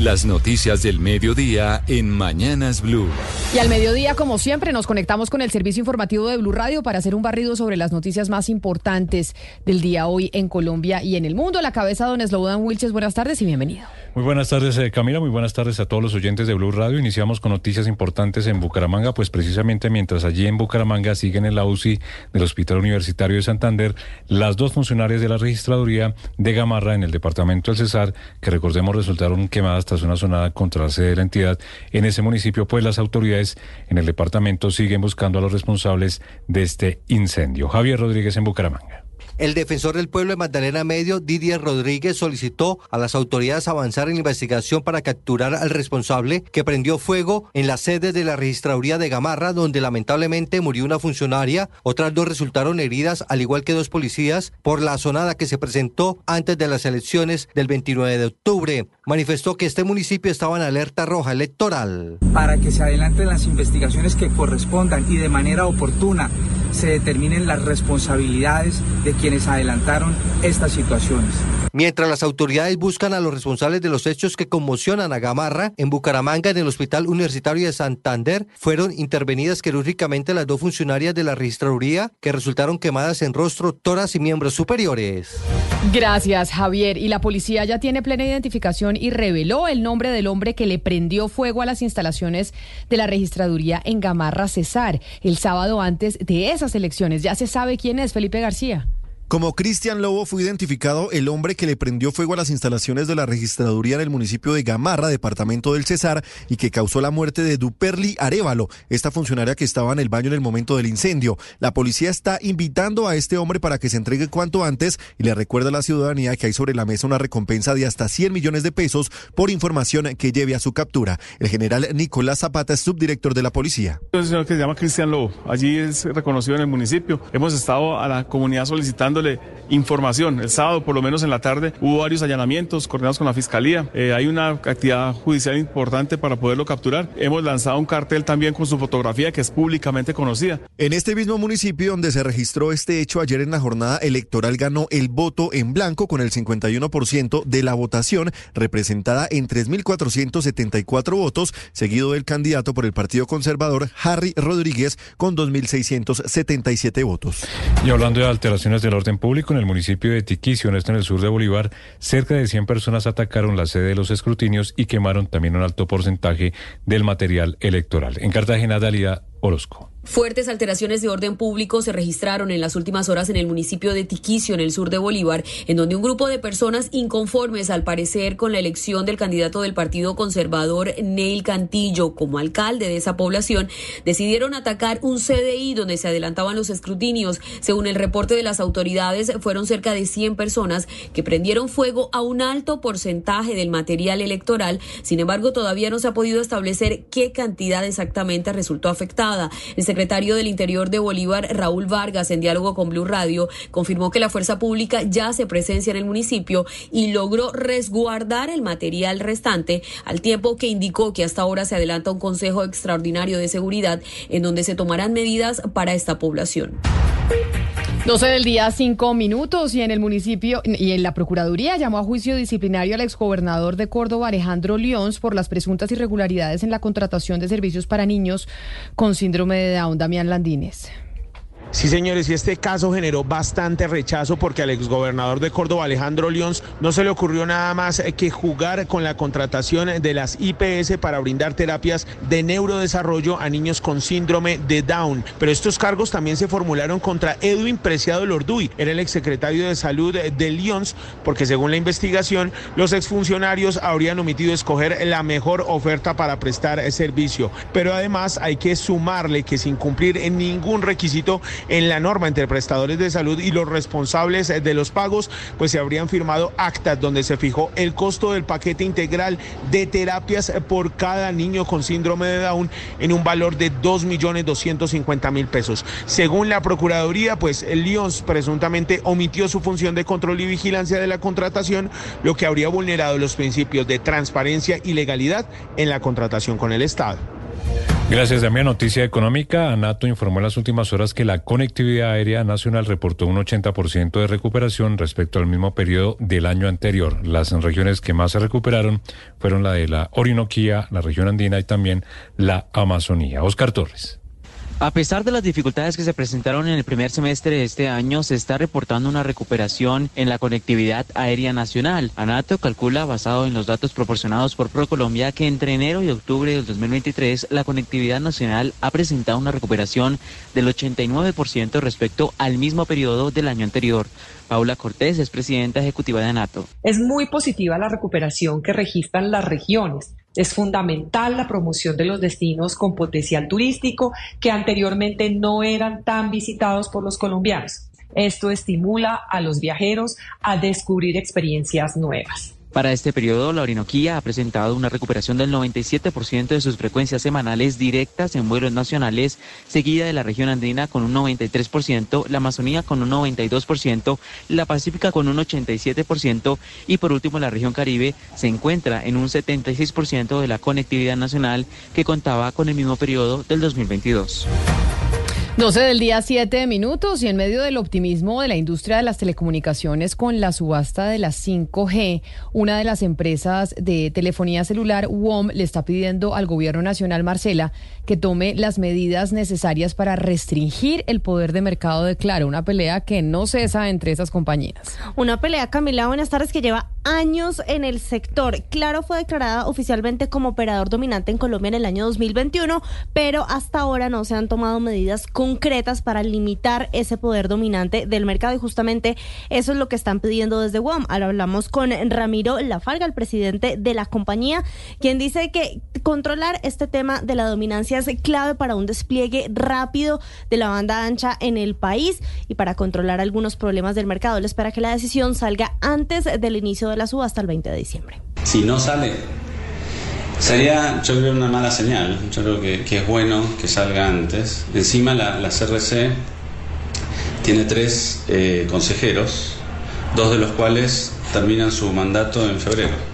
Las noticias del mediodía en Mañanas Blue. Y al mediodía, como siempre, nos conectamos con el servicio informativo de Blue Radio para hacer un barrido sobre las noticias más importantes del día hoy en Colombia y en el mundo. la cabeza, don Slobodan Wilches, buenas tardes y bienvenido. Muy buenas tardes, eh, Camila. Muy buenas tardes a todos los oyentes de Blue Radio. Iniciamos con noticias importantes en Bucaramanga, pues precisamente mientras allí en Bucaramanga siguen en la UCI del Hospital Universitario de Santander las dos funcionarias de la registraduría de Gamarra en el departamento del Cesar, que recordemos resultaron quemadas tras una sonada contra la sede de la entidad en ese municipio, pues las autoridades en el departamento siguen buscando a los responsables de este incendio. Javier Rodríguez en Bucaramanga. El defensor del pueblo de Magdalena Medio, Didier Rodríguez, solicitó a las autoridades avanzar en la investigación para capturar al responsable que prendió fuego en la sede de la registraduría de Gamarra, donde lamentablemente murió una funcionaria. Otras dos resultaron heridas, al igual que dos policías, por la sonada que se presentó antes de las elecciones del 29 de octubre. Manifestó que este municipio estaba en alerta roja electoral. Para que se adelanten las investigaciones que correspondan y de manera oportuna se determinen las responsabilidades de quienes adelantaron estas situaciones. Mientras las autoridades buscan a los responsables de los hechos que conmocionan a Gamarra, en Bucaramanga, en el Hospital Universitario de Santander, fueron intervenidas quirúrgicamente las dos funcionarias de la registraduría que resultaron quemadas en rostro, toras y miembros superiores. Gracias, Javier. Y la policía ya tiene plena identificación y reveló el nombre del hombre que le prendió fuego a las instalaciones de la registraduría en Gamarra, Cesar, el sábado antes de esas elecciones. Ya se sabe quién es Felipe García. Como Cristian Lobo fue identificado el hombre que le prendió fuego a las instalaciones de la registraduría en el municipio de Gamarra, departamento del Cesar, y que causó la muerte de Duperli Arevalo, esta funcionaria que estaba en el baño en el momento del incendio. La policía está invitando a este hombre para que se entregue cuanto antes y le recuerda a la ciudadanía que hay sobre la mesa una recompensa de hasta 100 millones de pesos por información que lleve a su captura. El general Nicolás Zapata es subdirector de la policía. Un señor que se llama Cristian Lobo, allí es reconocido en el municipio. Hemos estado a la comunidad solicitando información. El sábado, por lo menos en la tarde, hubo varios allanamientos coordinados con la Fiscalía. Eh, hay una actividad judicial importante para poderlo capturar. Hemos lanzado un cartel también con su fotografía que es públicamente conocida. En este mismo municipio donde se registró este hecho ayer en la jornada electoral ganó el voto en blanco con el 51% de la votación representada en 3.474 votos, seguido del candidato por el Partido Conservador Harry Rodríguez con 2.677 votos. Y hablando de alteraciones del orden público en el municipio de Tiquicio, en este en el sur de Bolívar, cerca de 100 personas atacaron la sede de los escrutinios y quemaron también un alto porcentaje del material electoral. En Cartagena, Dalida Fuertes alteraciones de orden público se registraron en las últimas horas en el municipio de Tiquicio, en el sur de Bolívar, en donde un grupo de personas inconformes, al parecer, con la elección del candidato del Partido Conservador, Neil Cantillo, como alcalde de esa población, decidieron atacar un CDI donde se adelantaban los escrutinios. Según el reporte de las autoridades, fueron cerca de 100 personas que prendieron fuego a un alto porcentaje del material electoral. Sin embargo, todavía no se ha podido establecer qué cantidad exactamente resultó afectada secretario del Interior de Bolívar, Raúl Vargas, en diálogo con Blue Radio, confirmó que la fuerza pública ya se presencia en el municipio y logró resguardar el material restante, al tiempo que indicó que hasta ahora se adelanta un Consejo Extraordinario de Seguridad en donde se tomarán medidas para esta población. 12 del día, cinco minutos, y en el municipio y en la Procuraduría llamó a juicio disciplinario al exgobernador de Córdoba, Alejandro León, por las presuntas irregularidades en la contratación de servicios para niños con síndrome de Down, Damián Landines. Sí, señores, y este caso generó bastante rechazo porque al exgobernador de Córdoba, Alejandro León, no se le ocurrió nada más que jugar con la contratación de las IPS para brindar terapias de neurodesarrollo a niños con síndrome de Down. Pero estos cargos también se formularon contra Edwin Preciado Lorduy, era el exsecretario de Salud de León, porque según la investigación, los exfuncionarios habrían omitido escoger la mejor oferta para prestar servicio. Pero además hay que sumarle que sin cumplir ningún requisito, en la norma entre prestadores de salud y los responsables de los pagos, pues se habrían firmado actas donde se fijó el costo del paquete integral de terapias por cada niño con síndrome de Down en un valor de 2.250.000 pesos. Según la Procuraduría, pues Lyons presuntamente omitió su función de control y vigilancia de la contratación, lo que habría vulnerado los principios de transparencia y legalidad en la contratación con el Estado. Gracias, Damián. Noticia económica. ANATO informó en las últimas horas que la conectividad aérea nacional reportó un 80% de recuperación respecto al mismo periodo del año anterior. Las regiones que más se recuperaron fueron la de la Orinoquía, la región andina y también la Amazonía. Oscar Torres. A pesar de las dificultades que se presentaron en el primer semestre de este año, se está reportando una recuperación en la conectividad aérea nacional. ANATO calcula, basado en los datos proporcionados por ProColombia, que entre enero y octubre del 2023 la conectividad nacional ha presentado una recuperación del 89% respecto al mismo periodo del año anterior. Paula Cortés es presidenta ejecutiva de ANATO. Es muy positiva la recuperación que registran las regiones. Es fundamental la promoción de los destinos con potencial turístico que anteriormente no eran tan visitados por los colombianos. Esto estimula a los viajeros a descubrir experiencias nuevas. Para este periodo, la Orinoquía ha presentado una recuperación del 97% de sus frecuencias semanales directas en vuelos nacionales, seguida de la región andina con un 93%, la Amazonía con un 92%, la Pacífica con un 87% y por último la región Caribe se encuentra en un 76% de la conectividad nacional que contaba con el mismo periodo del 2022. 12 del día, 7 minutos y en medio del optimismo de la industria de las telecomunicaciones con la subasta de las 5G, una de las empresas de telefonía celular, WOM, le está pidiendo al gobierno nacional, Marcela, que tome las medidas necesarias para restringir el poder de mercado de Claro, una pelea que no cesa entre esas compañías. Una pelea, Camila, buenas tardes, que lleva años en el sector. Claro fue declarada oficialmente como operador dominante en Colombia en el año 2021, pero hasta ahora no se han tomado medidas concretas para limitar ese poder dominante del mercado y justamente eso es lo que están pidiendo desde WOM. Ahora hablamos con Ramiro Lafarga, el presidente de la compañía, quien dice que controlar este tema de la dominancia es clave para un despliegue rápido de la banda ancha en el país y para controlar algunos problemas del mercado. Le espera que la decisión salga antes del inicio de la subasta el 20 de diciembre. Si no sale, Sería, yo creo, una mala señal. Yo creo que, es bueno que salga antes. Encima la, CRC tiene tres eh, consejeros, dos de los cuales terminan su mandato en febrero.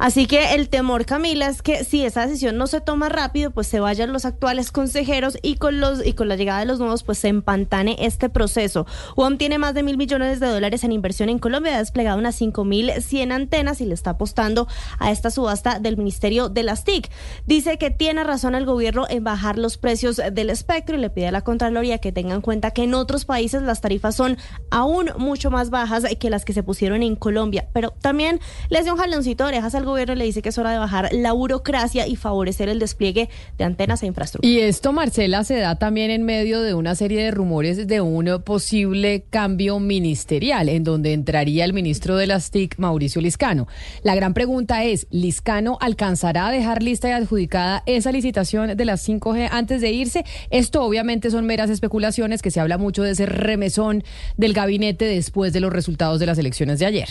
Así que el temor, Camila, es que si esa decisión no se toma rápido, pues se vayan los actuales consejeros y con los y con la llegada de los nuevos, pues se empantane este proceso. UOM tiene más de mil millones de dólares en inversión en Colombia, ha desplegado unas cinco mil cien antenas y le está apostando a esta subasta del Ministerio de las TIC. Dice que tiene razón el gobierno en bajar los precios del espectro y le pide a la Contraloría que tengan en cuenta que en otros países las tarifas son aún mucho más bajas que las que se pusieron en Colombia. Pero también les dio un jaloncito de orejas al gobierno le dice que es hora de bajar la burocracia y favorecer el despliegue de antenas e infraestructura. Y esto, Marcela, se da también en medio de una serie de rumores de un posible cambio ministerial, en donde entraría el ministro de las TIC, Mauricio Liscano. La gran pregunta es, ¿Liscano alcanzará a dejar lista y adjudicada esa licitación de las 5G antes de irse? Esto obviamente son meras especulaciones que se habla mucho de ese remesón del gabinete después de los resultados de las elecciones de ayer.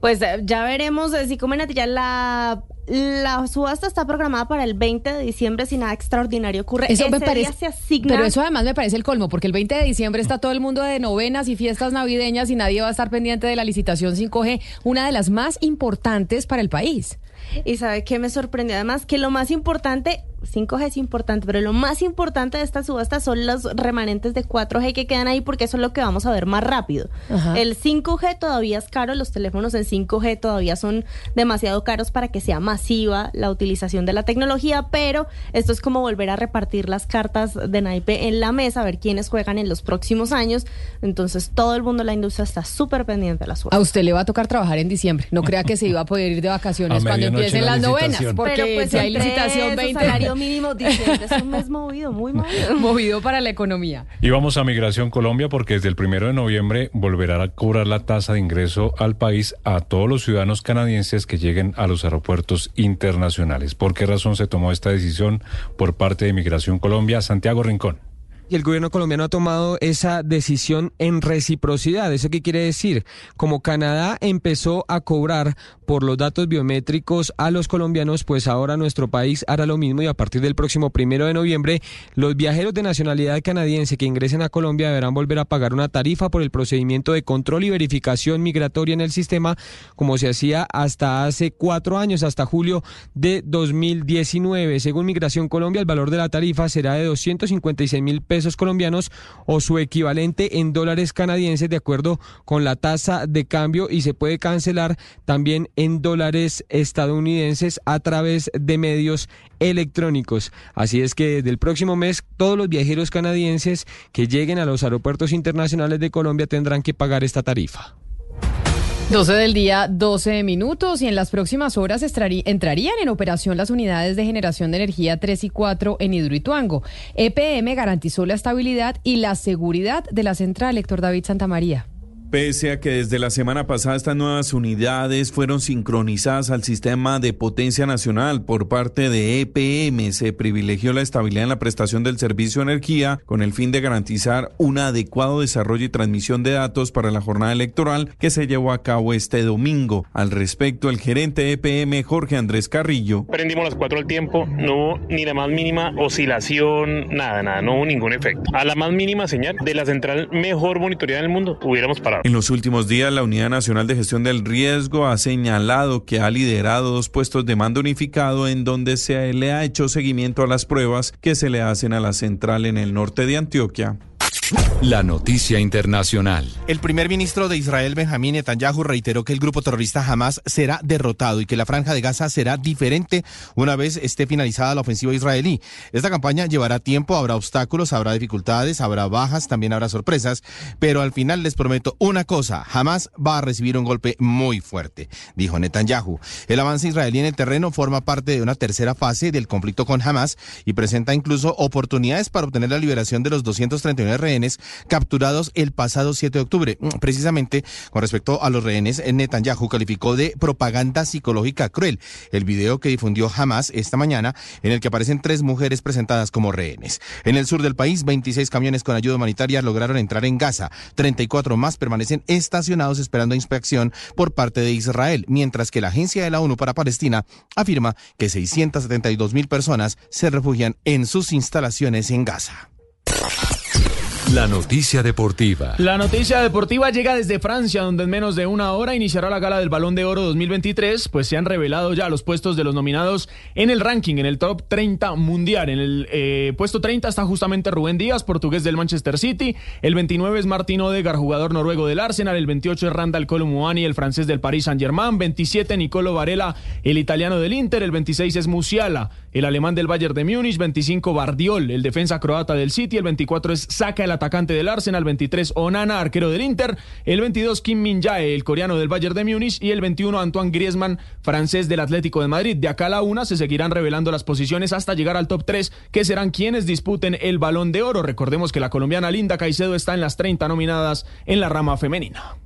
Pues eh, ya veremos eh, si comen ya la la subasta está programada para el 20 de diciembre si nada extraordinario ocurre. Eso me parece, pero eso además me parece el colmo, porque el 20 de diciembre está todo el mundo de novenas y fiestas navideñas y nadie va a estar pendiente de la licitación 5G, una de las más importantes para el país. Y sabe qué me sorprendió además que lo más importante 5G es importante, pero lo más importante de esta subasta son los remanentes de 4G que quedan ahí porque eso es lo que vamos a ver más rápido. El 5G todavía es caro, los teléfonos en 5G todavía son demasiado caros para que sea masiva la utilización de la tecnología, pero esto es como volver a repartir las cartas de naipe en la mesa, a ver quiénes juegan en los próximos años. Entonces todo el mundo de la industria está súper pendiente de la subasta. A usted le va a tocar trabajar en diciembre. No crea que se iba a poder ir de vacaciones cuando empiecen las novenas, porque pues, si hay licitación 20 mínimo diciembre. Es un mes movido, muy movido. movido para la economía. Y vamos a Migración Colombia porque desde el primero de noviembre volverá a cobrar la tasa de ingreso al país a todos los ciudadanos canadienses que lleguen a los aeropuertos internacionales. ¿Por qué razón se tomó esta decisión por parte de Migración Colombia? Santiago Rincón. Y el gobierno colombiano ha tomado esa decisión en reciprocidad. ¿Eso qué quiere decir? Como Canadá empezó a cobrar por los datos biométricos a los colombianos, pues ahora nuestro país hará lo mismo y a partir del próximo primero de noviembre, los viajeros de nacionalidad canadiense que ingresen a Colombia deberán volver a pagar una tarifa por el procedimiento de control y verificación migratoria en el sistema, como se hacía hasta hace cuatro años, hasta julio de 2019. Según Migración Colombia, el valor de la tarifa será de 256 mil pesos colombianos o su equivalente en dólares canadienses de acuerdo con la tasa de cambio y se puede cancelar también en dólares estadounidenses a través de medios electrónicos. Así es que desde el próximo mes todos los viajeros canadienses que lleguen a los aeropuertos internacionales de Colombia tendrán que pagar esta tarifa. 12 del día, 12 minutos y en las próximas horas entrarían en operación las unidades de generación de energía 3 y 4 en Hidroituango. EPM garantizó la estabilidad y la seguridad de la central, Héctor David Santamaría. Pese a que desde la semana pasada estas nuevas unidades fueron sincronizadas al sistema de potencia nacional por parte de EPM, se privilegió la estabilidad en la prestación del servicio de energía con el fin de garantizar un adecuado desarrollo y transmisión de datos para la jornada electoral que se llevó a cabo este domingo. Al respecto, el gerente de EPM, Jorge Andrés Carrillo. Prendimos las cuatro al tiempo, no hubo ni la más mínima oscilación, nada, nada, no hubo ningún efecto. A la más mínima señal de la central mejor monitoreada del mundo, hubiéramos parado. En los últimos días, la Unidad Nacional de Gestión del Riesgo ha señalado que ha liderado dos puestos de mando unificado en donde se le ha hecho seguimiento a las pruebas que se le hacen a la central en el norte de Antioquia. La noticia internacional. El primer ministro de Israel, Benjamín Netanyahu, reiteró que el grupo terrorista Hamas será derrotado y que la franja de Gaza será diferente una vez esté finalizada la ofensiva israelí. Esta campaña llevará tiempo, habrá obstáculos, habrá dificultades, habrá bajas, también habrá sorpresas, pero al final les prometo una cosa, Hamas va a recibir un golpe muy fuerte, dijo Netanyahu. El avance israelí en el terreno forma parte de una tercera fase del conflicto con Hamas y presenta incluso oportunidades para obtener la liberación de los 239 rehenes capturados el pasado 7 de octubre. Mm, precisamente con respecto a los rehenes, Netanyahu calificó de propaganda psicológica cruel el video que difundió Hamas esta mañana en el que aparecen tres mujeres presentadas como rehenes. En el sur del país, 26 camiones con ayuda humanitaria lograron entrar en Gaza. 34 más permanecen estacionados esperando inspección por parte de Israel, mientras que la Agencia de la ONU para Palestina afirma que 672 mil personas se refugian en sus instalaciones en Gaza. La noticia deportiva. La noticia deportiva llega desde Francia, donde en menos de una hora iniciará la gala del Balón de Oro 2023, pues se han revelado ya los puestos de los nominados en el ranking, en el top 30 mundial. En el eh, puesto 30 está justamente Rubén Díaz, portugués del Manchester City. El 29 es Martín Odegaard, jugador noruego del Arsenal. El 28 es Randall Colomwani, el francés del Paris Saint-Germain. 27 Nicolo Varela, el italiano del Inter. El 26 es Musiala, el alemán del Bayern de Múnich. 25 Bardiol, el defensa croata del City. El 24 es Saka, el atacante del Arsenal, 23 Onana, arquero del Inter, el 22 Kim Min Jae, el coreano del Bayern de Múnich y el 21 Antoine Griezmann, francés del Atlético de Madrid. De acá a la una se seguirán revelando las posiciones hasta llegar al top 3, que serán quienes disputen el Balón de Oro. Recordemos que la colombiana Linda Caicedo está en las 30 nominadas en la rama femenina.